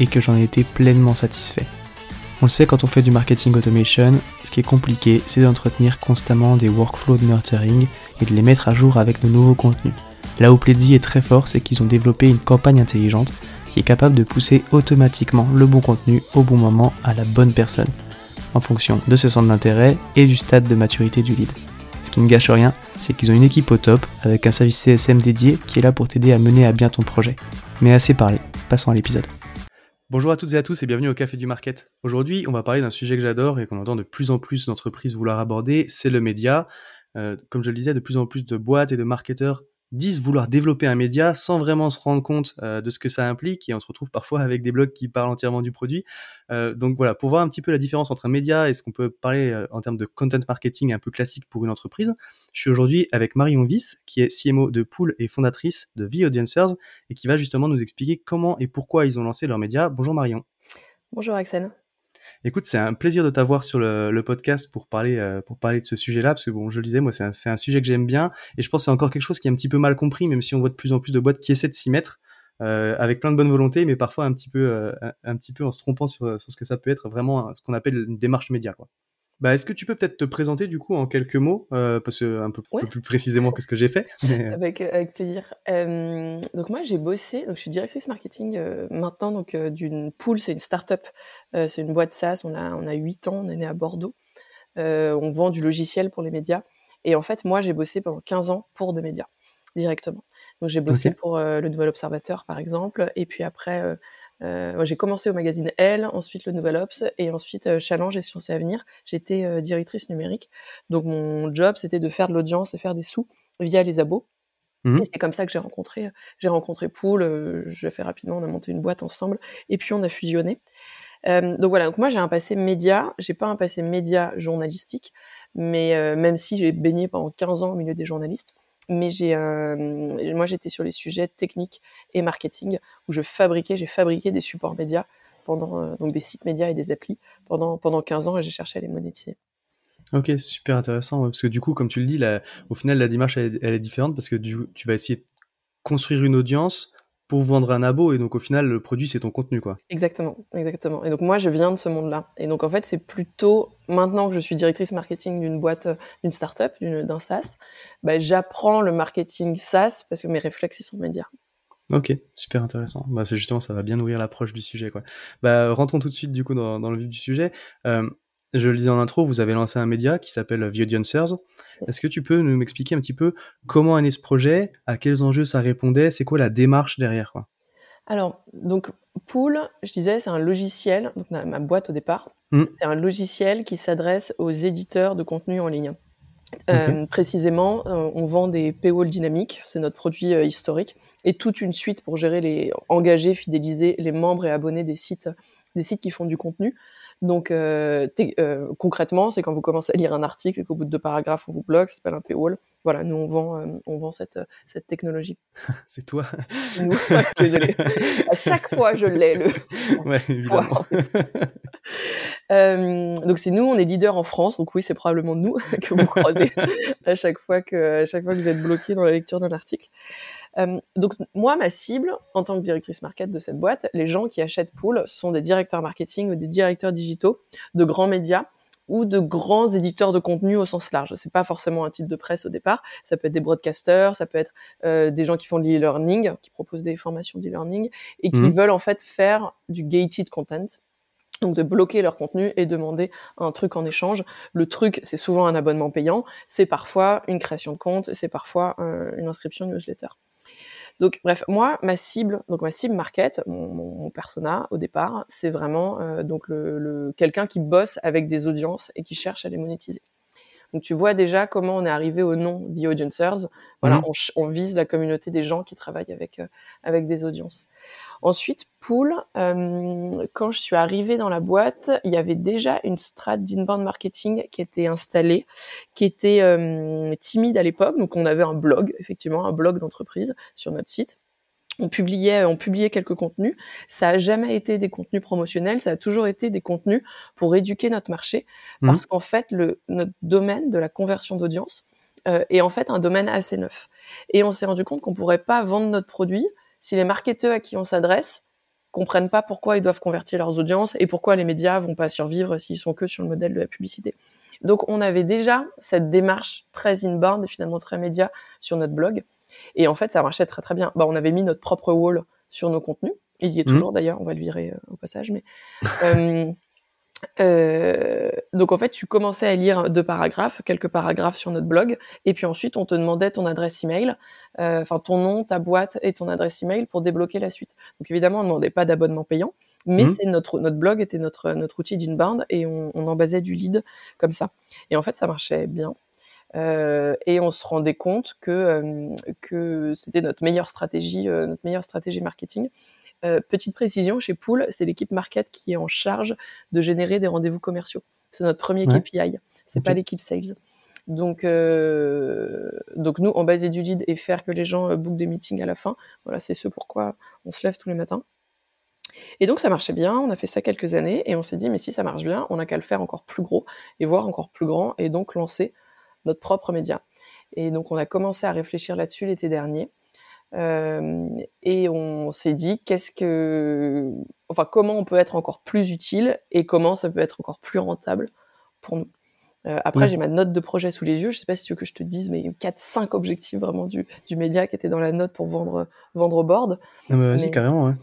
et que j'en ai été pleinement satisfait. On le sait quand on fait du marketing automation, ce qui est compliqué, c'est d'entretenir constamment des workflows de nurturing et de les mettre à jour avec nos nouveaux contenus. Là où Pledzi est très fort, c'est qu'ils ont développé une campagne intelligente qui est capable de pousser automatiquement le bon contenu au bon moment à la bonne personne, en fonction de ses centres d'intérêt et du stade de maturité du lead. Ce qui ne gâche rien, c'est qu'ils ont une équipe au top avec un service CSM dédié qui est là pour t'aider à mener à bien ton projet. Mais assez parlé, passons à l'épisode. Bonjour à toutes et à tous et bienvenue au Café du Market. Aujourd'hui, on va parler d'un sujet que j'adore et qu'on entend de plus en plus d'entreprises vouloir aborder, c'est le média. Euh, comme je le disais, de plus en plus de boîtes et de marketeurs disent vouloir développer un média sans vraiment se rendre compte euh, de ce que ça implique et on se retrouve parfois avec des blogs qui parlent entièrement du produit. Euh, donc voilà, pour voir un petit peu la différence entre un média et ce qu'on peut parler euh, en termes de content marketing un peu classique pour une entreprise, je suis aujourd'hui avec Marion Viss, qui est CMO de Pool et fondatrice de The Audiencers et qui va justement nous expliquer comment et pourquoi ils ont lancé leur média. Bonjour Marion. Bonjour Axel. Écoute, c'est un plaisir de t'avoir sur le, podcast pour parler, euh, pour parler de ce sujet-là, parce que bon, je le disais, moi, c'est un, sujet que j'aime bien, et je pense que c'est encore quelque chose qui est un petit peu mal compris, même si on voit de plus en plus de boîtes qui essaient de s'y mettre, euh, avec plein de bonne volonté, mais parfois un petit peu, euh, un, petit peu en se trompant sur, sur, ce que ça peut être vraiment ce qu'on appelle une démarche média, quoi. Bah, est-ce que tu peux peut-être te présenter du coup en quelques mots, euh, parce que un peu, plus précisément que ce que j'ai fait. Euh. avec, avec plaisir. Euh, donc moi j'ai bossé, donc je suis directrice marketing euh, maintenant donc d'une pool, c'est une start-up, c'est une boîte SaaS. On a on a huit ans, on est né à Bordeaux. on vend du logiciel pour les médias. Et en fait moi j'ai bossé pendant 15 ans pour des médias directement. Donc j'ai bossé pour le Nouvel Observateur par exemple, et puis après euh, j'ai commencé au magazine Elle, ensuite le Nouvel Ops, et ensuite euh, Challenge et Sciences et Avenir. J'étais euh, directrice numérique. Donc mon job, c'était de faire de l'audience et faire des sous via les abos. Mmh et c'est comme ça que j'ai rencontré, j'ai rencontré Pool. je l'ai fait rapidement, on a monté une boîte ensemble, et puis on a fusionné. donc voilà, donc moi j'ai un passé média, j'ai pas un passé média journalistique, mais même si j'ai baigné pendant 15 ans au milieu des journalistes, mais j'ai moi j'étais sur les sujets techniques et marketing où je fabriquais, j'ai fabriqué des supports médias pendant euh, donc des sites médias et des applis pendant pendant 15 ans et j'ai cherché à les monétiser. Ok, super intéressant parce que du coup, comme tu le dis, au final la démarche elle, est différente parce que tu vas essayer de construire une audience pour vendre un abo et donc au final le produit c'est ton contenu quoi. Exactement, exactement. Et donc moi je viens de ce monde-là et donc en fait c'est plutôt maintenant que je suis directrice marketing d'une boîte, euh, d'une start-up, d'un SaaS, bah, j'apprends le marketing SaaS parce que mes réflexes ils sont médias. Ok, super intéressant. Bah, c'est justement ça va bien nourrir l'approche du sujet quoi. Bah rentrons tout de suite du coup dans, dans le vif du sujet. Euh, je le disais en intro, vous avez lancé un média qui s'appelle The Audiencers. Est-ce que tu peux nous m'expliquer un petit peu comment est né ce projet, à quels enjeux ça répondait, c'est quoi la démarche derrière quoi? Alors, donc Pool, je disais, c'est un logiciel, donc ma boîte au départ, mmh. c'est un logiciel qui s'adresse aux éditeurs de contenu en ligne. Euh, précisément, euh, on vend des paywall dynamiques, c'est notre produit euh, historique, et toute une suite pour gérer les engager, fidéliser les membres et abonnés des sites, des sites qui font du contenu. Donc euh, euh, concrètement, c'est quand vous commencez à lire un article et qu'au bout de deux paragraphes on vous bloque, ça s'appelle un paywall. Voilà, nous on vend, euh, on vend cette, cette technologie. c'est toi. désolé. à chaque fois je l'ai le. Ouais, évidemment. donc c'est nous, on est leader en France, donc oui c'est probablement nous que vous croisez à chaque fois que à chaque fois que vous êtes bloqué dans la lecture d'un article. Euh, donc moi, ma cible, en tant que directrice market de cette boîte, les gens qui achètent Pool, ce sont des directeurs marketing ou des directeurs digitaux de grands médias ou de grands éditeurs de contenu au sens large. C'est pas forcément un titre de presse au départ. Ça peut être des broadcasters, ça peut être euh, des gens qui font de l'e-learning, qui proposent des formations d'e-learning et qui mhm. veulent en fait faire du gated content. Donc de bloquer leur contenu et demander un truc en échange. Le truc, c'est souvent un abonnement payant, c'est parfois une création de compte, c'est parfois une inscription newsletter. Donc bref, moi ma cible, donc ma cible market, mon, persona au départ, c'est vraiment euh, donc le, quelqu'un qui bosse avec des audiences et qui cherche à les monétiser. Donc tu vois déjà comment on est arrivé au nom The Audiencers. Voilà, mmh. on, vise la communauté des gens qui travaillent avec euh, avec des audiences. Ensuite, Pool, euh, quand je suis arrivée dans la boîte, il y avait déjà une strate d'inbound marketing qui était installée, qui était euh, timide à l'époque. Donc, on avait un blog, effectivement, un blog d'entreprise sur notre site. On publiait, on publiait quelques contenus. Ça a jamais été des contenus promotionnels, ça a toujours été des contenus pour éduquer notre marché, mmh. parce qu'en fait, le, notre domaine de la conversion d'audience euh, est en fait un domaine assez neuf. Et on s'est rendu compte qu'on pourrait pas vendre notre produit si les marketeurs à qui on s'adresse comprennent pas pourquoi ils doivent convertir leurs audiences et pourquoi les médias vont pas survivre s'ils sont que sur le modèle de la publicité. Donc on avait déjà cette démarche très inbound et finalement très média sur notre blog. Et en fait, ça marchait très très bien. Bah, on avait mis notre propre wall sur nos contenus. Il y est mmh. toujours d'ailleurs, on va le virer euh, au passage. Mais euh, euh, donc en fait, tu commençais à lire deux paragraphes, quelques paragraphes sur notre blog, et puis ensuite on te demandait ton adresse email, enfin ton nom, ta boîte et ton adresse email pour débloquer la suite. Donc évidemment, on ne demandait pas d'abonnement payant, mais mmh. c'est notre notre blog était notre notre outil d'inbound et on, on en basait du lead comme ça. Et en fait, ça marchait bien. Euh, et on se rendait compte que euh, que c'était notre meilleure stratégie, euh, notre meilleure stratégie marketing. Petite précision, chez Pool, c'est l'équipe market qui est en charge de générer des rendez-vous commerciaux. C'est notre premier KPI, c'est pas l'équipe sales. Donc, donc nous, on basait du lead et faire que les gens bookent des meetings à la fin. Voilà, c'est ce pourquoi on se lève tous les matins. Et donc ça marchait bien, on a fait ça quelques années et on s'est dit mais si ça marche bien, on n'a qu'à le faire encore plus gros et voir encore plus grand et donc lancer notre propre média. Et donc on a commencé à réfléchir là-dessus l'été dernier. Euh, et on s'est dit qu'est-ce que, enfin, comment on peut être encore plus utile et comment ça peut être encore plus rentable pour nous. Euh, après, j'ai ma note de projet sous les yeux. Je sais pas si tu veux que je te dise, mais il y a 4-5 objectifs vraiment du, du média qui étaient dans la note pour vendre, vendre au board. Non, mais vas-y, carrément, ouais.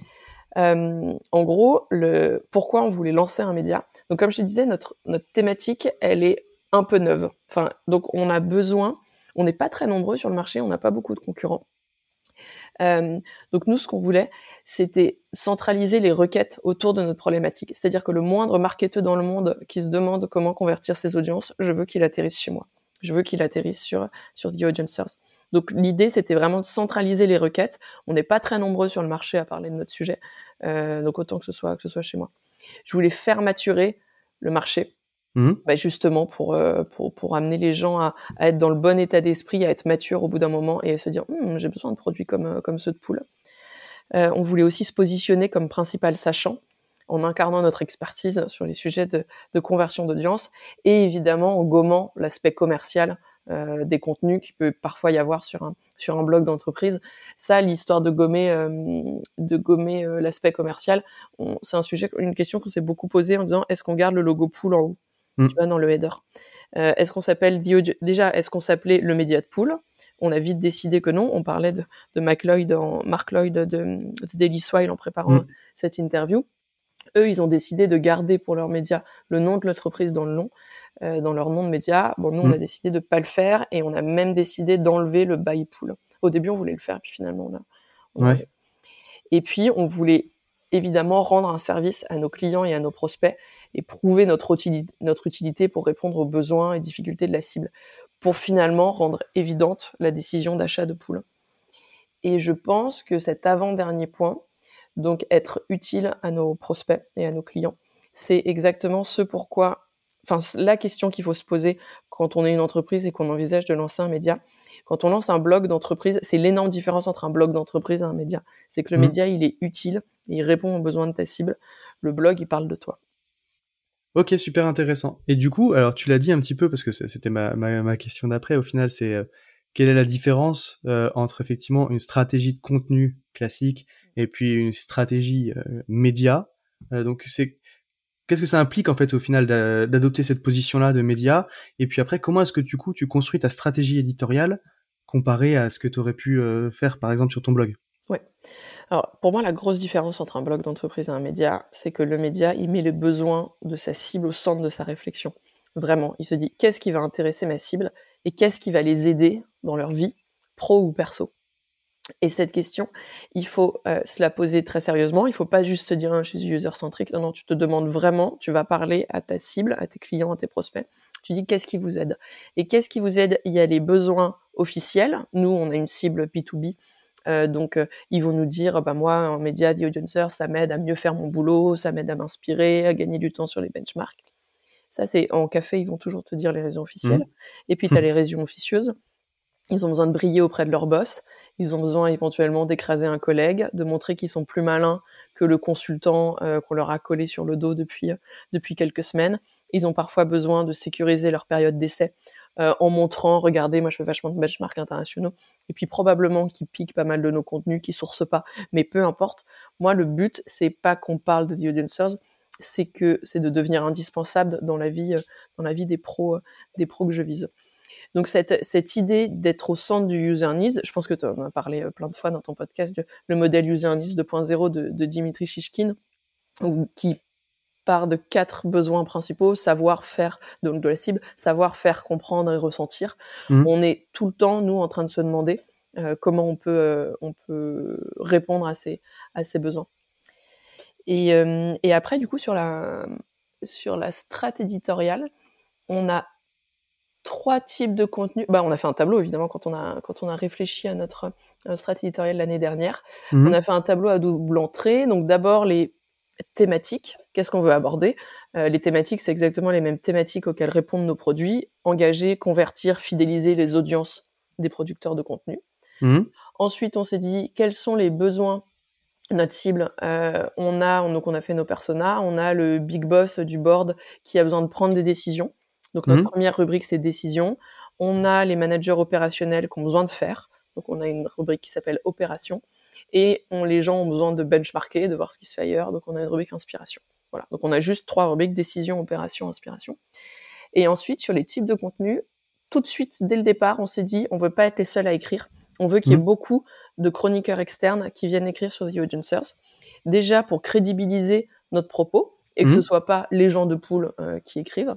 Euh, en gros, le, pourquoi on voulait lancer un média? Donc, comme je te disais, notre, notre thématique, elle est un peu neuve. Enfin, donc, on a besoin, on n'est pas très nombreux sur le marché, on n'a pas beaucoup de concurrents. Euh, donc nous, ce qu'on voulait, c'était centraliser les requêtes autour de notre problématique. C'est-à-dire que le moindre marketeur dans le monde qui se demande comment convertir ses audiences, je veux qu'il atterrisse chez moi. Je veux qu'il atterrisse sur sur The Audiencers. Donc l'idée, c'était vraiment de centraliser les requêtes. On n'est pas très nombreux sur le marché à parler de notre sujet, euh, donc autant que ce soit que ce soit chez moi. Je voulais faire maturer le marché Mmh. Bah justement pour, euh, pour, pour amener les gens à, à, être dans le bon état d'esprit, à être mature au bout d'un moment et à se dire «Hum, j'ai besoin de produits comme, euh, comme ceux de poule. Euh, on voulait aussi se positionner comme principal sachant en incarnant notre expertise sur les sujets de, de conversion d'audience et évidemment en gommant l'aspect commercial euh, des contenus qui peut parfois y avoir sur un sur un blog d'entreprise. Ça, l'histoire de gommer euh, de gommer l'aspect commercial, c'est un sujet, une question qu'on s'est beaucoup posée en disant est-ce qu'on garde le logo pool en haut? Mm. tu vois, dans le header. Euh, est-ce qu'on s'appelle déjà Est-ce qu'on s'appelait le média de pool On a vite décidé que non. On parlait de, de Mark Lloyd, en, Mark Lloyd de, de Daily Swile en préparant mm. cette interview. Eux, ils ont décidé de garder pour leur média le nom de l'entreprise dans le nom, euh, dans leur nom de média. Bon, nous, on a mm. décidé de pas le faire et on a même décidé d'enlever le buy pool. Au début, on voulait le faire, puis finalement, on a. ouais. Et puis, on voulait évidemment rendre un service à nos clients et à nos prospects et prouver notre, utilité, notre utilité pour répondre aux besoins et difficultés de la cible, pour finalement rendre évidente la décision d'achat de poule. Et je pense que cet avant-dernier point, donc être utile à nos prospects et à nos clients, c'est exactement ce pourquoi, enfin la question qu'il faut se poser quand on est une entreprise et qu'on envisage de lancer un média. Quand on lance un blog d'entreprise, c'est l'énorme différence entre un blog d'entreprise et un média. C'est que le mmh. média, il est utile, il répond aux besoins de ta cible. Le blog, il parle de toi. Ok, super intéressant. Et du coup, alors tu l'as dit un petit peu parce que c'était ma, ma, question d'après. Au final, c'est euh, quelle est la différence euh, entre effectivement une stratégie de contenu classique et puis une stratégie euh, média? donc c'est qu'est-ce que ça implique en fait au final d'adopter cette position-là de média? Et puis après, comment est-ce que du coup tu construis ta stratégie éditoriale comparée à ce que tu aurais pu faire par exemple sur ton blog? Ouais. Alors pour moi, la grosse différence entre un blog d'entreprise et un média, c'est que le média, il met les besoins de sa cible au centre de sa réflexion. Vraiment, il se dit qu'est-ce qui va intéresser ma cible et qu'est-ce qui va les aider dans leur vie, pro ou perso? Et cette question, il faut euh, se la poser très sérieusement. Il faut pas juste se dire ah, je suis user-centrique. Non, non, tu te demandes vraiment, tu vas parler à ta cible, à tes clients, à tes prospects. Tu dis qu'est-ce qui vous aide? Et qu'est-ce qui vous aide? Il y a les besoins officiels. Nous, on a une cible B2B. Euh, donc, euh, ils vont nous dire, bah moi, en média, The Audiencers, ça m'aide à mieux faire mon boulot, ça m'aide à m'inspirer, à gagner du temps sur les benchmarks. Ça, c'est en café, ils vont toujours te dire les raisons officielles. Mmh. Et puis, tu as les raisons officieuses. Ils ont besoin de briller auprès de leur boss. Ils ont besoin éventuellement d'écraser un collègue, de montrer qu'ils sont plus malins que le consultant euh, qu'on leur a collé sur le dos depuis depuis quelques semaines. Ils ont parfois besoin de sécuriser leur période d'essai euh, en montrant, regardez, moi je fais vachement de benchmarks internationaux, et puis probablement qu'ils piquent pas mal de nos contenus, qui sourcent pas, mais peu importe. Moi, le but c'est pas qu'on parle de The c'est que c'est de devenir indispensable dans la vie, euh, dans la vie des pros, des pros que je vise. Donc cette, cette idée d'être au centre du user needs, je pense que tu en as parlé euh, plein de fois dans ton podcast, le modèle user needs 2.0 de, de Dimitri Shishkin, qui part de quatre besoins principaux savoir faire donc de la cible, savoir faire comprendre et ressentir. Mmh. On est tout le temps nous en train de se demander euh, comment on peut euh, on peut répondre à ces à ces besoins. Et, et après du coup sur la sur la strate éditoriale, on a trois types de contenus. Bah, on a fait un tableau évidemment quand on a quand on a réfléchi à notre euh, stratégie éditoriale l'année dernière. Mhm. On a fait un tableau à double entrée. Donc d'abord les thématiques. Qu'est-ce qu'on veut aborder euh, Les thématiques, c'est exactement les mêmes thématiques auxquelles répondent nos produits. Engager, convertir, fidéliser les audiences des producteurs de contenu. Mhm. Ensuite, on s'est dit quels sont les besoins notre cible? Euh, on a donc on a fait nos personas. On a le big boss du board qui a besoin de prendre des décisions. Donc notre mhm. première rubrique, c'est décision. On a les managers opérationnels qui ont besoin de faire. Donc on a une rubrique qui s'appelle opération. Et on, les gens ont besoin de benchmarker, de voir ce qui se fait ailleurs. Donc on a une rubrique inspiration. Voilà. Donc on a juste trois rubriques, décision, opération, inspiration. Et ensuite, sur les types de contenu, tout de suite, dès le départ, on s'est dit, on veut pas être les seuls à écrire. On veut qu'il y ait mhm. beaucoup de chroniqueurs externes qui viennent écrire sur The Audiencers. Déjà pour crédibiliser notre propos et que ce mhm. ce soit pas les gens de poule euh, qui écrivent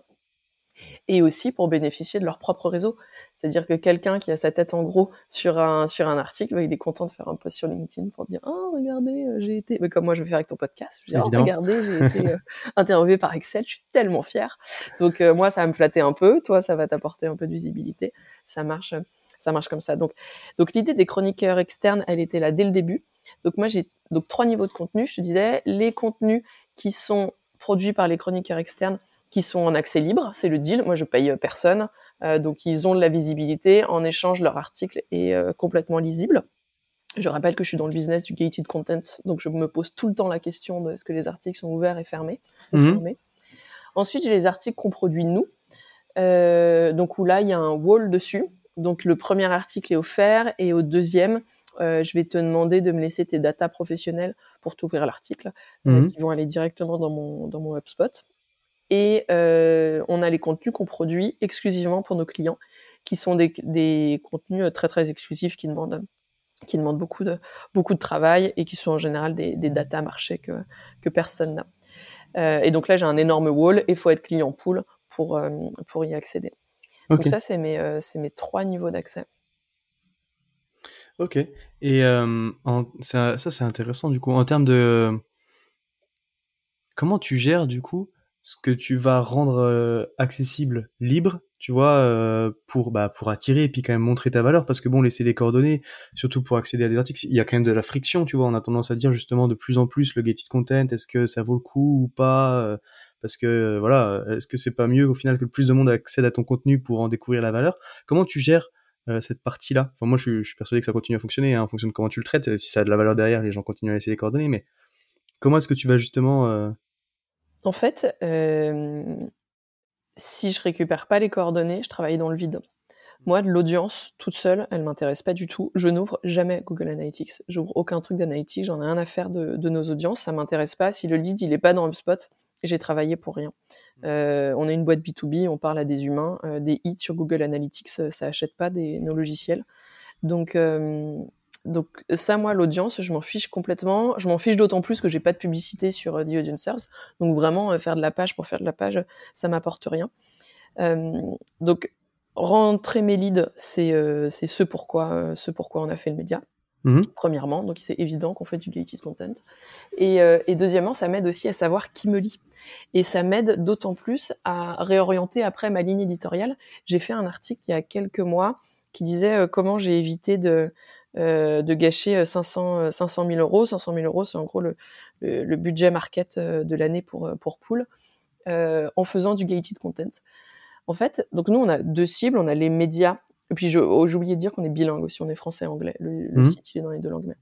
et aussi pour bénéficier de leur propre réseau. C'est-à-dire que quelqu'un qui a sa tête en gros sur un, sur un article, bah, il est content de faire un post sur LinkedIn pour dire Oh, regardez, euh, j'ai été. Mais comme moi, je vais faire avec ton podcast. Je vais dire oh, regardez, j'ai été euh, interviewé par Excel, je suis tellement fière. Donc, euh, moi, ça va me flatter un peu. Toi, ça va t'apporter un peu de visibilité. Ça marche, ça marche comme ça. Donc, donc l'idée des chroniqueurs externes, elle était là dès le début. Donc, moi, j'ai donc trois niveaux de contenu. Je te disais, les contenus qui sont produits par les chroniqueurs externes, qui sont en accès libre, c'est le deal. Moi, je paye euh, personne, euh, donc ils ont de la visibilité. En échange, leur article est euh, complètement lisible. Je rappelle que je suis dans le business du gated content, donc je me pose tout le temps la question de est-ce que les articles sont ouverts et fermés. Mhm. Ensuite, j'ai les articles qu'on produit nous, donc où là il y a un wall dessus. Donc le premier article est offert et au deuxième, je vais te demander de me laisser tes datas professionnelles pour t'ouvrir l'article, mhm. qui vont aller directement dans mon dans mon HubSpot. Et euh, on a les contenus qu'on produit exclusivement pour nos clients, qui sont des, des contenus euh, très très exclusifs qui demandent qui demandent beaucoup de beaucoup de travail et qui sont en général des, des data marchés que que personne n'a. Euh, et donc là j'ai un énorme wall et il faut être client pool pour euh, pour y accéder. Donc ça c'est mes euh, c'est mes trois niveaux d'accès. Ok. Et en, ça, c'est intéressant du coup en termes de comment tu gères du coup ce que tu vas rendre euh, accessible, libre, tu vois, euh, pour bah pour attirer et puis quand même montrer ta valeur, parce que bon, laisser les coordonnées, surtout pour accéder à des articles, il y a quand même de la friction, tu vois. On a tendance à dire justement de plus en plus le gated content, est-ce que ça vaut le coup ou pas euh, Parce que voilà, est-ce que c'est pas mieux au final que plus de monde accède à ton contenu pour en découvrir la valeur? Comment tu gères cette partie-là Enfin, moi, je suis, persuadé que ça continue à fonctionner hein, en fonction de comment tu le traites. Si ça a de la valeur derrière, les gens continuent à laisser les coordonnées, mais comment est-ce que tu vas justement en fait, euh, si je récupère pas les coordonnées, je travaille dans le vide. Moi, de l'audience toute seule, elle m'intéresse pas du tout. Je n'ouvre jamais Google Analytics. J'ouvre aucun truc d'analytics. J'en ai rien à faire de, nos audiences. Ça m'intéresse pas. Si le lead il est pas dans HubSpot, j'ai travaillé pour rien. Euh, on est une boîte B2B, on parle à des humains. Euh, des hits sur Google Analytics, ça achète pas des, nos logiciels. Donc, donc ça, moi, l'audience, je m'en fiche complètement. Je m'en fiche d'autant plus que j'ai pas de publicité sur The Audiencers. Donc vraiment, faire de la page pour faire de la page, ça m'apporte rien. donc rentrer mes leads, c'est ce pourquoi, ce pourquoi on a fait le média. Mmh premièrement, donc c'est évident qu'on fait du gated content. Et, euh, et deuxièmement, ça m'aide aussi à savoir qui me lit. Et ça m'aide d'autant plus à réorienter après ma ligne éditoriale. J'ai fait un article il y a quelques mois qui disait euh, comment j'ai évité de, euh, gâcher 500, 500 000 euros. 500 000 euros, c'est en gros le, le, budget market de l'année pour, pour Pool, en faisant du gated content. En fait, donc nous, on a deux cibles. On a les médias et puis, oh, j'ai oublié de dire qu'on est bilingue aussi, on est français et anglais. Le, le mmh. site, il est dans les deux langues.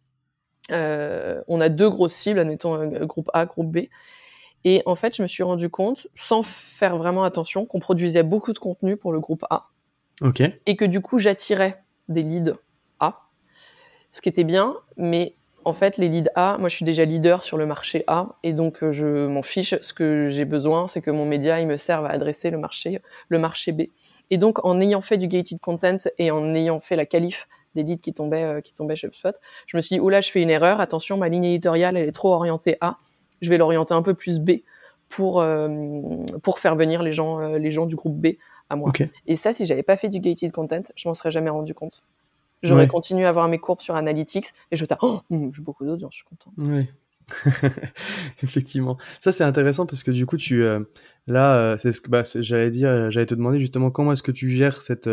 Euh, on a deux grosses cibles, admettons euh, groupe A, groupe B. Et en fait, je me suis rendu compte, sans faire vraiment attention, qu'on produisait beaucoup de contenu pour le groupe A. Et que du coup, j'attirais des leads A. Ce qui était bien, mais en fait, les leads A, moi je suis déjà leader sur le marché A et donc euh, je m'en fiche. Ce que j'ai besoin, c'est que mon média il me serve à adresser le marché, le marché B. Et donc en ayant fait du gated content et en ayant fait la qualif des leads qui tombaient euh, qui tombaient chez HubSpot, je me suis dit oula, je fais une erreur. Attention, ma ligne éditoriale elle est trop orientée A. Je vais l'orienter un peu plus B pour euh, pour faire venir les gens les gens du groupe B à moi. Et ça, si j'avais pas fait du gated content, je m'en serais jamais rendu compte. J'aurais continué à avoir mes courbes sur Analytics et je t'ai oh, hmm, j'ai beaucoup d'audience, je suis content. Oui. Effectivement. Ça, c'est intéressant parce que du coup, tu, euh, là, euh, c'est ce que bah, j'allais dire, euh, j'allais te demander justement comment est-ce que tu gères cette,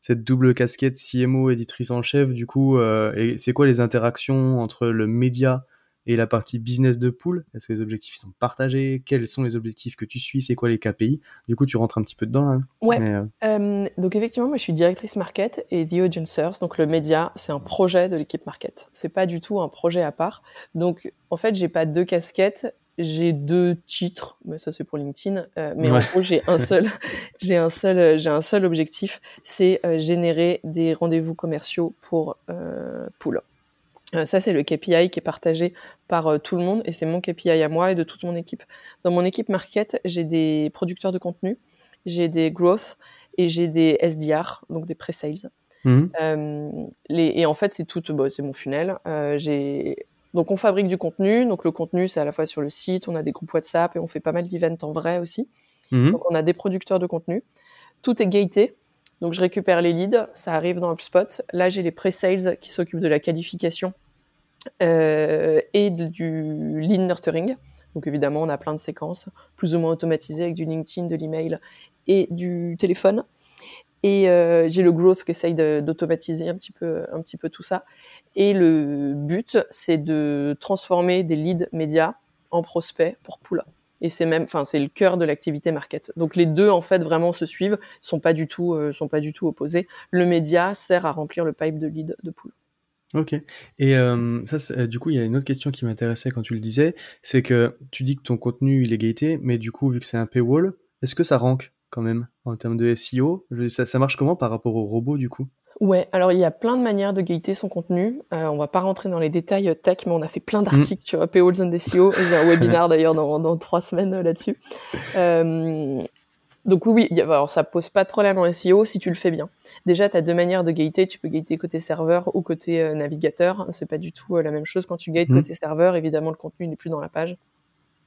cette double casquette CMO, éditrice en chef, du coup, et c'est quoi les interactions entre le média et la partie business de pool, est-ce que les objectifs sont partagés? Quels sont les objectifs que tu suis? C'est quoi les KPI Du coup, tu rentres un petit peu dedans. Hein. ouais. Euh, euh, donc effectivement, moi, je suis directrice market et The Audiencers. Donc le média, c'est un projet de l'équipe market. C'est pas du tout un projet à part. Donc en fait, j'ai pas deux casquettes. J'ai deux titres, mais ça c'est pour LinkedIn. Euh, mais en gros, j'ai un seul, j'ai un seul, j'ai un seul objectif, c'est générer des rendez-vous commerciaux pour Pool. Euh, ça, c'est le KPI qui est partagé par euh, tout le monde et c'est mon KPI à moi et de toute mon équipe. Dans mon équipe market, j'ai des producteurs de contenu, j'ai des growth et j'ai des SDR, donc des pre-sales. Mmh. Euh, et en fait, c'est tout, bah, c'est mon funnel. donc on fabrique du contenu. Donc le contenu, c'est à la fois sur le site, on a des groupes WhatsApp et on fait pas mal d'events en vrai aussi. Mmh. Donc on a des producteurs de contenu. Tout est gated. Donc je récupère les leads, ça arrive dans HubSpot. Là, j'ai les pre-sales qui s'occupent de la qualification euh, et du lead nurturing. Donc évidemment, on a plein de séquences plus ou moins automatisées avec du LinkedIn, de l'email et du téléphone. Et euh, j'ai le growth qui essaye d'automatiser un petit peu, tout ça. Et le but, c'est de transformer des leads médias en prospects pour Poula et c'est même, enfin, c'est le cœur de l'activité market. Donc les deux en fait vraiment se suivent, sont pas du tout, euh, sont pas du tout opposés. Le média sert à remplir le pipe de lead de pool. Ok. Et euh, ça, du coup, il y a une autre question qui m'intéressait quand tu le disais, c'est que tu dis que ton contenu il est gaté, mais du coup, vu que c'est un paywall, est-ce que ça rank quand même en termes de SEO ça, ça marche comment par rapport au robot du coup? Ouais, alors il y a plein de manières de gaiter son contenu. Euh, on va pas rentrer dans les détails euh, tech, mais on a fait plein d'articles mm. sur Paywalls and SEO. J'ai un webinaire d'ailleurs dans, dans trois semaines euh, là-dessus. Euh, donc oui, alors ça pose pas de problème en SEO si tu le fais bien. Déjà, tu as deux manières de gaiter. Tu peux gaiter côté serveur ou côté navigateur. C'est pas du tout la même chose quand tu gates mm. côté serveur. Évidemment, le contenu n'est plus dans la page.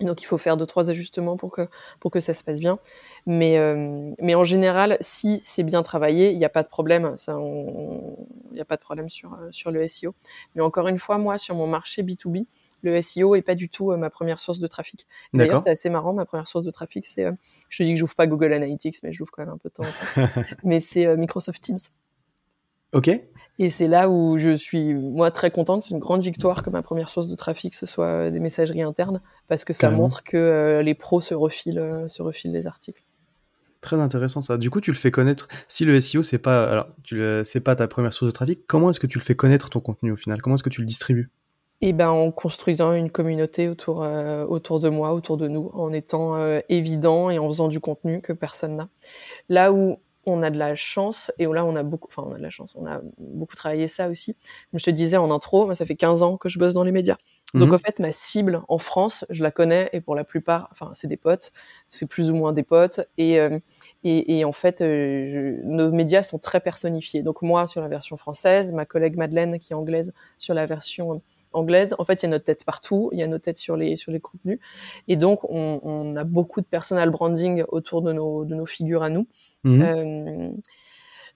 Donc il faut faire deux trois ajustements pour que pour que ça se passe bien. Mais euh, mais en général, si c'est bien travaillé, il n'y a pas de problème. Ça, il n'y a pas de problème sur euh, sur le SEO. Mais encore une fois, moi sur mon marché B2B, le SEO est pas du tout euh, ma première source de trafic. D'ailleurs, c'est assez marrant. Ma première source de trafic, c'est je te dis que j'ouvre pas Google Analytics, mais je l'ouvre quand même un peu de temps. En temps. mais c'est Microsoft Teams. Ok. Et c'est là où je suis, moi, très contente. C'est une grande victoire que ma première source de trafic, ce soit euh, des messageries internes, parce que ça montre que euh, les pros se refilent, euh, se refilent les articles. Très intéressant ça. Du coup, tu le fais connaître. Si le SEO c'est pas, alors, tu c'est pas ta première source de trafic, comment est-ce que tu le fais connaître ton contenu au final? Comment est-ce que tu le distribues? Eh ben, en construisant une communauté autour, autour de moi, autour de nous, en étant évident et en faisant du contenu que personne n'a. Là où on a de la chance, et là on a beaucoup, enfin on a de la chance, on a beaucoup travaillé ça aussi. Comme je te disais en intro, moi ça fait 15 ans que je bosse dans les médias. Donc mhm. en fait ma cible en France, je la connais et pour la plupart, enfin c'est des potes, c'est plus ou moins des potes, et, euh, et, en fait euh, nos médias sont très personnifiés. Donc moi sur la version française, ma collègue Madeleine qui est anglaise sur la version anglaise. En fait, il y a notre tête partout, il y a nos têtes sur les sur les contenus, et donc on, on a beaucoup de personal branding autour de nos de nos figures à nous. Mhm. Euh,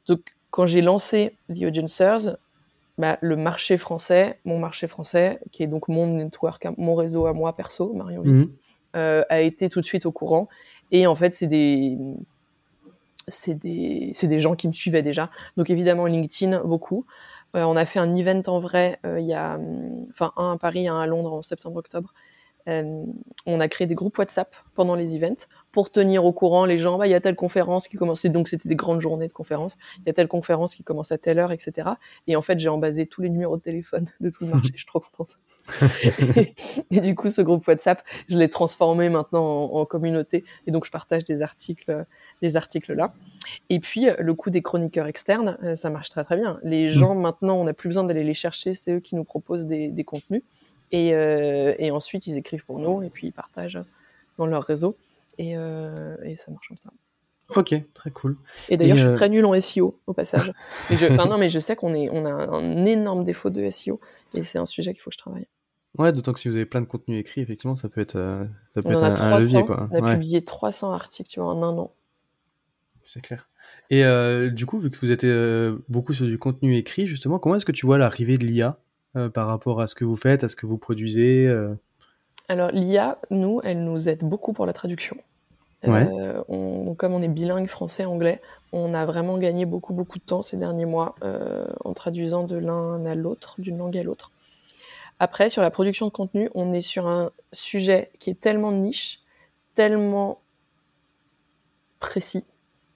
donc quand j'ai lancé The Agencers, bah, le marché français, mon marché français, qui est donc mon network, mon réseau à moi perso, Marion mmh. euh, a été tout de suite au courant. Et en fait, c'est des c'est des, des gens qui me suivaient déjà. Donc évidemment LinkedIn beaucoup. Euh, on a fait un event en vrai euh, il y a, enfin un à Paris, un à Londres en septembre-octobre. Euh, on a créé des groupes WhatsApp pendant les events pour tenir au courant les gens. Bah, il y a telle conférence qui commence. Donc c'était des grandes journées de conférences. Il y a telle conférence qui commence à telle heure, etc. Et en fait, j'ai embasé tous les numéros de téléphone de tout le marché. je suis trop contente. et, du coup, ce groupe WhatsApp, je l'ai transformé maintenant en, communauté. Et donc, je partage des articles, des articles là. Et puis, le coup des chroniqueurs externes, euh, ça marche très très bien. Les gens, mmh. maintenant, on n'a plus besoin d'aller les chercher. C'est eux qui nous proposent des, des contenus. Et, euh, et, ensuite, ils écrivent pour nous et puis ils partagent dans leur réseau. Et, euh, et ça marche comme ça. Ok, très cool. Et d'ailleurs, je suis euh, très nul en SEO au passage. mais je, non, mais je sais qu'on est, on a un énorme défaut de SEO et c'est un sujet qu'il faut que je travaille. Ouais, d'autant que si vous avez plein de contenu écrit, effectivement, ça peut être, ça peut être un, levier. Quoi. On a publié 300 articles tu vois, en un an. C'est clair. Et euh, du coup, vu que vous êtes beaucoup sur du contenu écrit, justement, comment est-ce que tu vois l'arrivée de l'IA par rapport à ce que vous faites, à ce que vous produisez euh Alors l'IA, nous, elle nous aide beaucoup pour la traduction. Euh, comme on est bilingue français-anglais, on a vraiment gagné beaucoup beaucoup de temps ces derniers mois en traduisant de l'un à l'autre, d'une langue à l'autre. Après, sur la production de contenu, on est sur un sujet qui est tellement niche, tellement précis,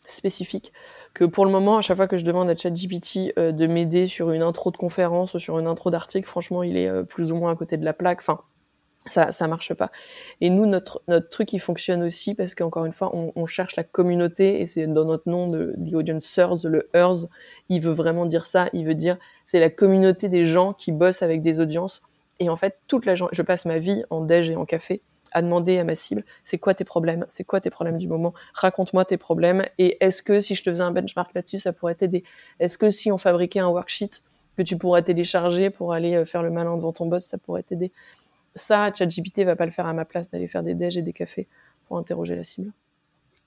spécifique, que pour le moment, à chaque fois que je demande à ChatGPT euh, de m'aider sur une intro de conférence ou sur une intro d'article, franchement, il est euh, plus ou moins à côté de la plaque. Enfin, ça, ça marche pas. Et nous, notre, notre truc, il fonctionne aussi parce qu'encore une fois, on, on, cherche la communauté et c'est dans notre nom de The Audiencers, le EARS, il veut vraiment dire ça. Il veut dire, c'est la communauté des gens qui bossent avec des audiences. Et en fait, toute la je passe ma vie en déj et en café à demander à ma cible, c'est quoi tes problèmes, c'est quoi tes problèmes du moment, raconte-moi tes problèmes, et est-ce que si je te faisais un benchmark là-dessus, ça pourrait t'aider? Est-ce que si on fabriquait un worksheet que tu pourrais télécharger pour aller euh, faire le malin devant ton boss, ça pourrait t'aider? Ça, ChatGPT va pas le faire à ma place d'aller faire des déj et des cafés pour interroger la cible.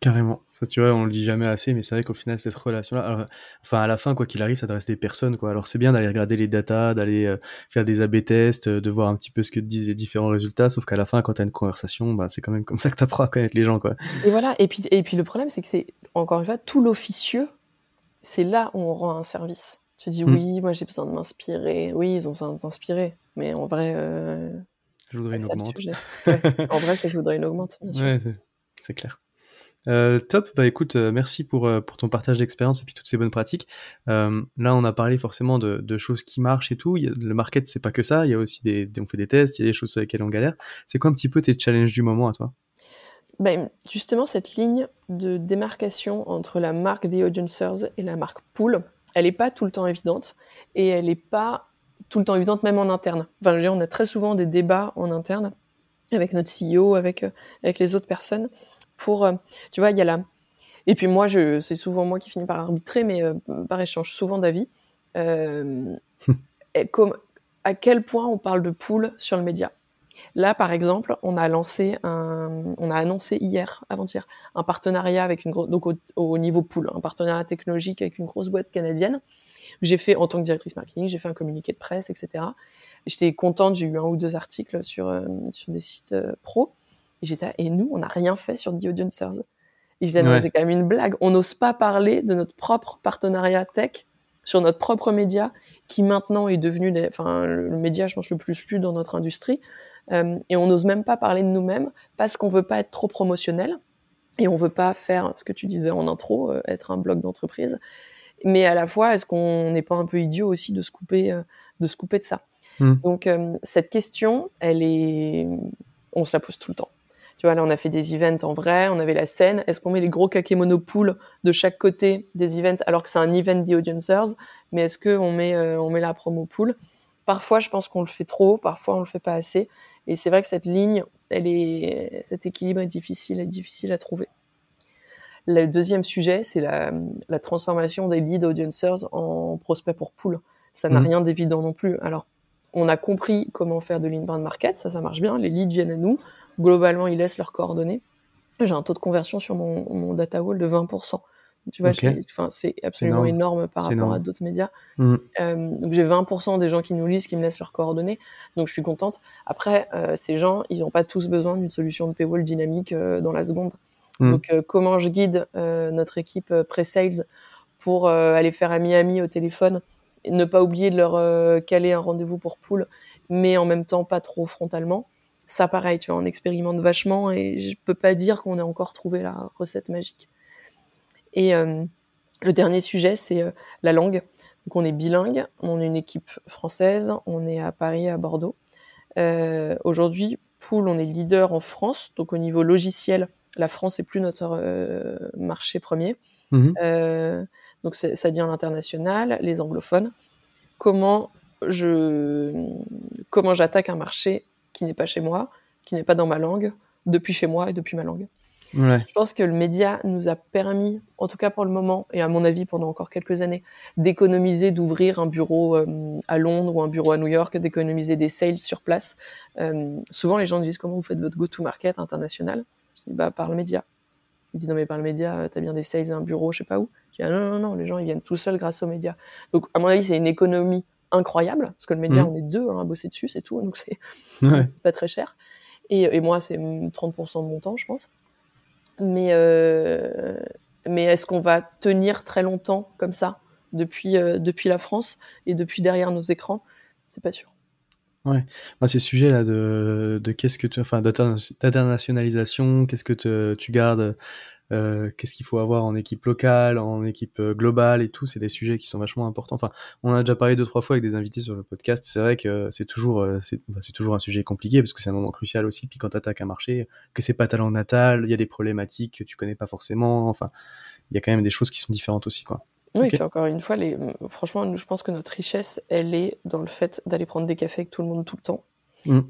Carrément. Ça, tu vois, on le dit jamais assez, mais c'est vrai qu'au final, cette relation-là, enfin, à la fin, quoi qu'il arrive, ça reste des personnes, quoi. Alors, c'est bien d'aller regarder les datas, d'aller euh, faire des A-B tests, euh, de voir un petit peu ce que disent les différents résultats, sauf qu'à la fin, quand tu as une conversation, bah, c'est quand même comme ça que tu apprends à connaître les gens, quoi. Et voilà. Et puis, et puis le problème, c'est que c'est, encore une fois, tout l'officieux, c'est là où on rend un service. Tu dis, mmh. oui, moi, j'ai besoin de m'inspirer. Oui, ils ont besoin de s'inspirer. Mais en vrai, euh... je voudrais une augmente. en vrai, c'est je voudrais une augmente, bien sûr. Ouais, c'est clair. Euh, top, bah écoute, euh, merci pour, euh, pour ton partage d'expérience et puis toutes ces bonnes pratiques. là, on a parlé forcément de, de choses qui marchent et tout. le market, c'est pas que ça. Il y a aussi des, on fait des tests, il y a des choses sur lesquelles on galère. C'est quoi un petit peu tes challenges du moment à toi? Ben, justement, cette ligne de démarcation entre la marque The Audiencers et la marque Pool, elle n'est pas tout le temps évidente et elle n'est pas tout le temps évidente même en interne. Enfin, on a très souvent des débats en interne avec notre CEO, avec, avec les autres personnes pour, euh, tu vois, il y a la... Et puis moi, je, c'est souvent moi qui finis par arbitrer, mais euh, par échange souvent d'avis. Euh, comme, à quel point on parle de pool sur le média? Là, par exemple, on a lancé un, on a annoncé hier, avant-hier, un partenariat avec une grosse, donc au, niveau pool, un partenariat technologique avec une grosse boîte canadienne. J'ai fait, en tant que directrice marketing, j'ai fait un communiqué de presse, etc. J'étais contente, j'ai eu un ou deux articles sur, sur des sites pro. Et j'étais et nous, on n'a rien fait sur The Audiencers. Et j'étais c'est quand même une blague. On n'ose pas parler de notre propre partenariat tech sur notre propre média, qui maintenant est devenu enfin, le média, je pense, le plus lu dans notre industrie. Euh, et on n'ose même pas parler de nous-mêmes parce qu'on veut pas être trop promotionnel et on veut pas faire ce que tu disais en intro, euh, être un blog d'entreprise. Mais à la fois, est-ce qu'on n'est pas un peu idiot aussi de se couper, euh, de se couper de ça? Hmm. Donc cette question, elle est, on se la pose tout le temps Tu vois, là, on a fait des events en vrai, on avait la scène. Est-ce qu'on met les gros kakémono pools de chaque côté des events alors que c'est un event The Audiencers Mais est-ce qu'on met, euh, on met la promo pool Parfois, je pense qu'on le fait trop, parfois on le fait pas assez. Et c'est vrai que cette ligne, elle est, cet équilibre est difficile, est difficile à trouver. Le deuxième sujet, c'est la, la, transformation des lead audiencers en prospects pour pool. Ça n'a mmh. rien d'évident non plus. Alors, on a compris comment faire de l'inbound market, ça, ça marche bien. Les leads viennent à nous. Globalement, ils laissent leurs coordonnées. J'ai un taux de conversion sur mon, mon data wall de 20%. Tu vois, c'est absolument énorme. par rapport à d'autres médias. Mm. Euh, donc j'ai 20% des gens qui nous lisent, qui me laissent leurs coordonnées. Donc je suis contente. Après, euh, ces gens, ils n'ont pas tous besoin d'une solution de paywall dynamique euh, dans la seconde. Mm. Donc comment je guide notre équipe pré-sales pour aller faire à Miami au téléphone, et ne pas oublier de leur caler un rendez-vous pour pool, mais en même temps pas trop frontalement? Ça, pareil, tu vois, on expérimente vachement et je peux pas dire qu'on ait encore trouvé la recette magique. Et euh, le dernier sujet, c'est euh, la langue. Donc on est bilingue, on est une équipe française, on est à Paris, à Bordeaux. Euh, Aujourd'hui, Pool, on est leader en France, donc au niveau logiciel, la France est plus notre marché premier. Mmh donc ça devient l'international, les anglophones. Comment je comment j'attaque un marché qui n'est pas chez moi, qui n'est pas dans ma langue, depuis chez moi et depuis ma langue. Je pense que le média nous a permis, en tout cas pour le moment, et à mon avis pendant encore quelques années, d'économiser, d'ouvrir un bureau euh, à Londres ou un bureau à New York, d'économiser des sales sur place. Euh, souvent, les gens me disent comment vous faites votre go-to-market international? Je dis bah par le média. Ils disent non mais par le média, euh, t'as bien des sales et un bureau, je sais pas où. Je dis ah, non non non, les gens ils viennent tout seuls grâce aux médias. Donc à mon avis, c'est une économie incroyable parce que le média, mmh. on est deux hein, à bosser dessus, c'est tout, donc c'est pas très cher. Et, et moi, c'est 30% de mon temps, je pense. Mais, euh, mais est-ce qu'on va tenir très longtemps comme ça depuis, euh, depuis la France et depuis derrière nos écrans? C'est pas sûr. Ouais, moi ces sujets là de, de qu'est-ce que tu, enfin d'internationalisation, qu'est-ce que tu gardes euh, qu'est-ce qu'il faut avoir en équipe locale, en équipe euh, globale et tout, c'est des sujets qui sont vachement importants. Enfin, on a déjà parlé deux trois fois avec des invités sur le podcast. C'est vrai que c'est toujours euh, bah, c'est toujours un sujet compliqué parce que c'est un moment crucial aussi. Puis quand tu attaques un marché, que c'est pas ta langue natale, il y a des problématiques que tu connais pas forcément. Enfin, il y a quand même des choses qui sont différentes aussi, quoi. Oui, puis encore une fois, les... franchement, je pense que notre richesse, elle est dans le fait d'aller prendre des cafés avec tout le monde tout le temps. Mmh.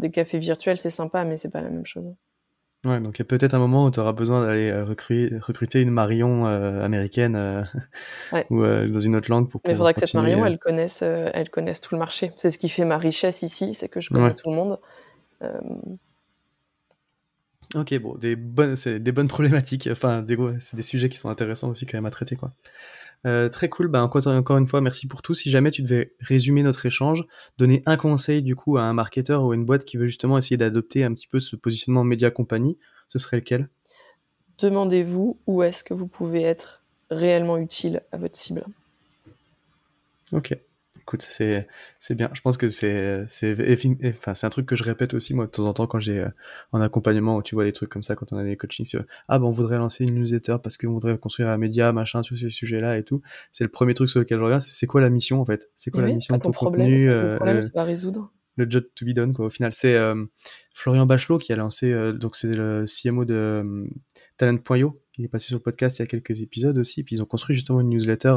Des cafés virtuels, c'est sympa, mais c'est pas la même chose. Ouais, donc il y a peut-être un moment où tu auras besoin d'aller euh, recruter, recruter une Marion euh, américaine euh, ou dans une autre langue pour Mais il faudra que cette Marion, elle connaisse, elle connaisse tout le marché. C'est ce qui fait ma richesse ici, c'est que je connais tout le monde. Ok, bon, des bonnes, c'est des bonnes problématiques. Enfin, c'est des sujets qui sont intéressants aussi quand même à traiter, quoi. Euh, très cool. Bah, encore, encore une fois, merci pour tout. Si jamais tu devais résumer notre échange, donner un conseil du coup à un marketeur ou à une boîte qui veut justement essayer d'adopter un petit peu ce positionnement média compagnie, ce serait lequel? Demandez-vous où est-ce que vous pouvez être réellement utile à votre cible. Ok écoute, c'est c'est bien. Je pense que c'est c'est enfin c'est un truc que je répète aussi moi de temps en temps quand j'ai euh, en accompagnement où tu vois des trucs comme ça quand on a des coachings ah ben on voudrait lancer une newsletter parce qu'on voudrait construire un média machin sur ces sujets-là et tout. C'est le premier truc sur lequel je reviens, c'est quoi la mission en fait? C'est quoi la mission de ton problème, contenu le problème euh, va résoudre le job to be done quoi. Au final c'est euh, Florian Bachelot qui a lancé donc c'est le CMO de Talent.io il est passé sur le podcast il y a quelques épisodes aussi. Puis ils ont construit justement une newsletter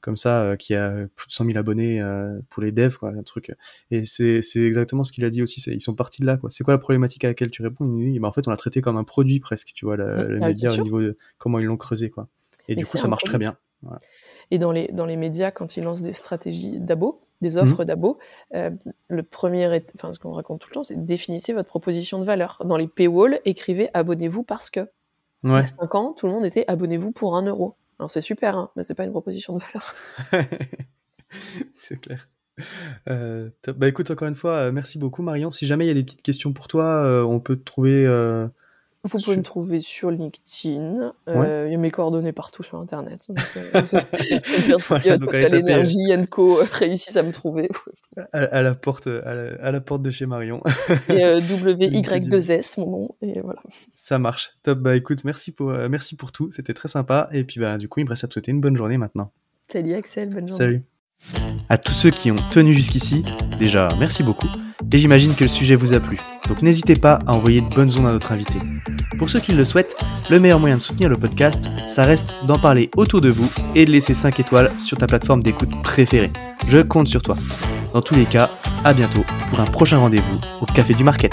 comme ça euh, qui a plus de 100 000 abonnés euh, pour les devs quoi un truc. Et c'est exactement ce qu'il a dit aussi. Ils sont partis de là quoi. C'est quoi la problématique à laquelle tu réponds? Il dit bah, en fait on l'a traité comme un produit presque tu vois le, le ah, média au niveau de comment ils l'ont creusé quoi. Et du coup ça marche très bien. Et dans les dans les médias quand ils lancent des stratégies d'abo des offres mmh. d'abo, euh, le premier, enfin ce qu'on raconte tout le temps, c'est définissez votre proposition de valeur. Dans les paywalls, écrivez abonnez-vous parce que. Ouais. Il y a 5 ans, tout le monde était abonnez-vous pour un euro. Alors c'est super, hein, mais c'est pas une proposition de valeur. c'est clair. Euh, bah écoute, encore une fois, euh, merci beaucoup Marion. Si jamais il y a des petites questions pour toi, euh, on peut te trouver. Euh, Vous pouvez me trouver sur LinkedIn. Il y a mes coordonnées partout sur Internet. Donc, donc l'énergie, Co réussissent à me trouver. À, la porte, à la, porte de chez Marion. et W-Y-2-S, mon nom. Et voilà. Ça marche. Top. Bah écoute, merci pour, merci pour tout. C'était très sympa. Et puis bah du coup, il me reste à te souhaiter une bonne journée maintenant. Salut Axel, bonne journée. Salut. À tous ceux qui ont tenu jusqu'ici, déjà merci beaucoup. et j'imagine que le sujet vous a plu. Donc n'hésitez pas à envoyer de bonnes ondes à notre invité. Pour ceux qui le souhaitent, le meilleur moyen de soutenir le podcast, ça reste d'en parler autour de vous et de laisser 5 étoiles sur ta plateforme d'écoute préférée. Je compte sur toi. Dans tous les cas, à bientôt pour un prochain rendez-vous au Café du Market.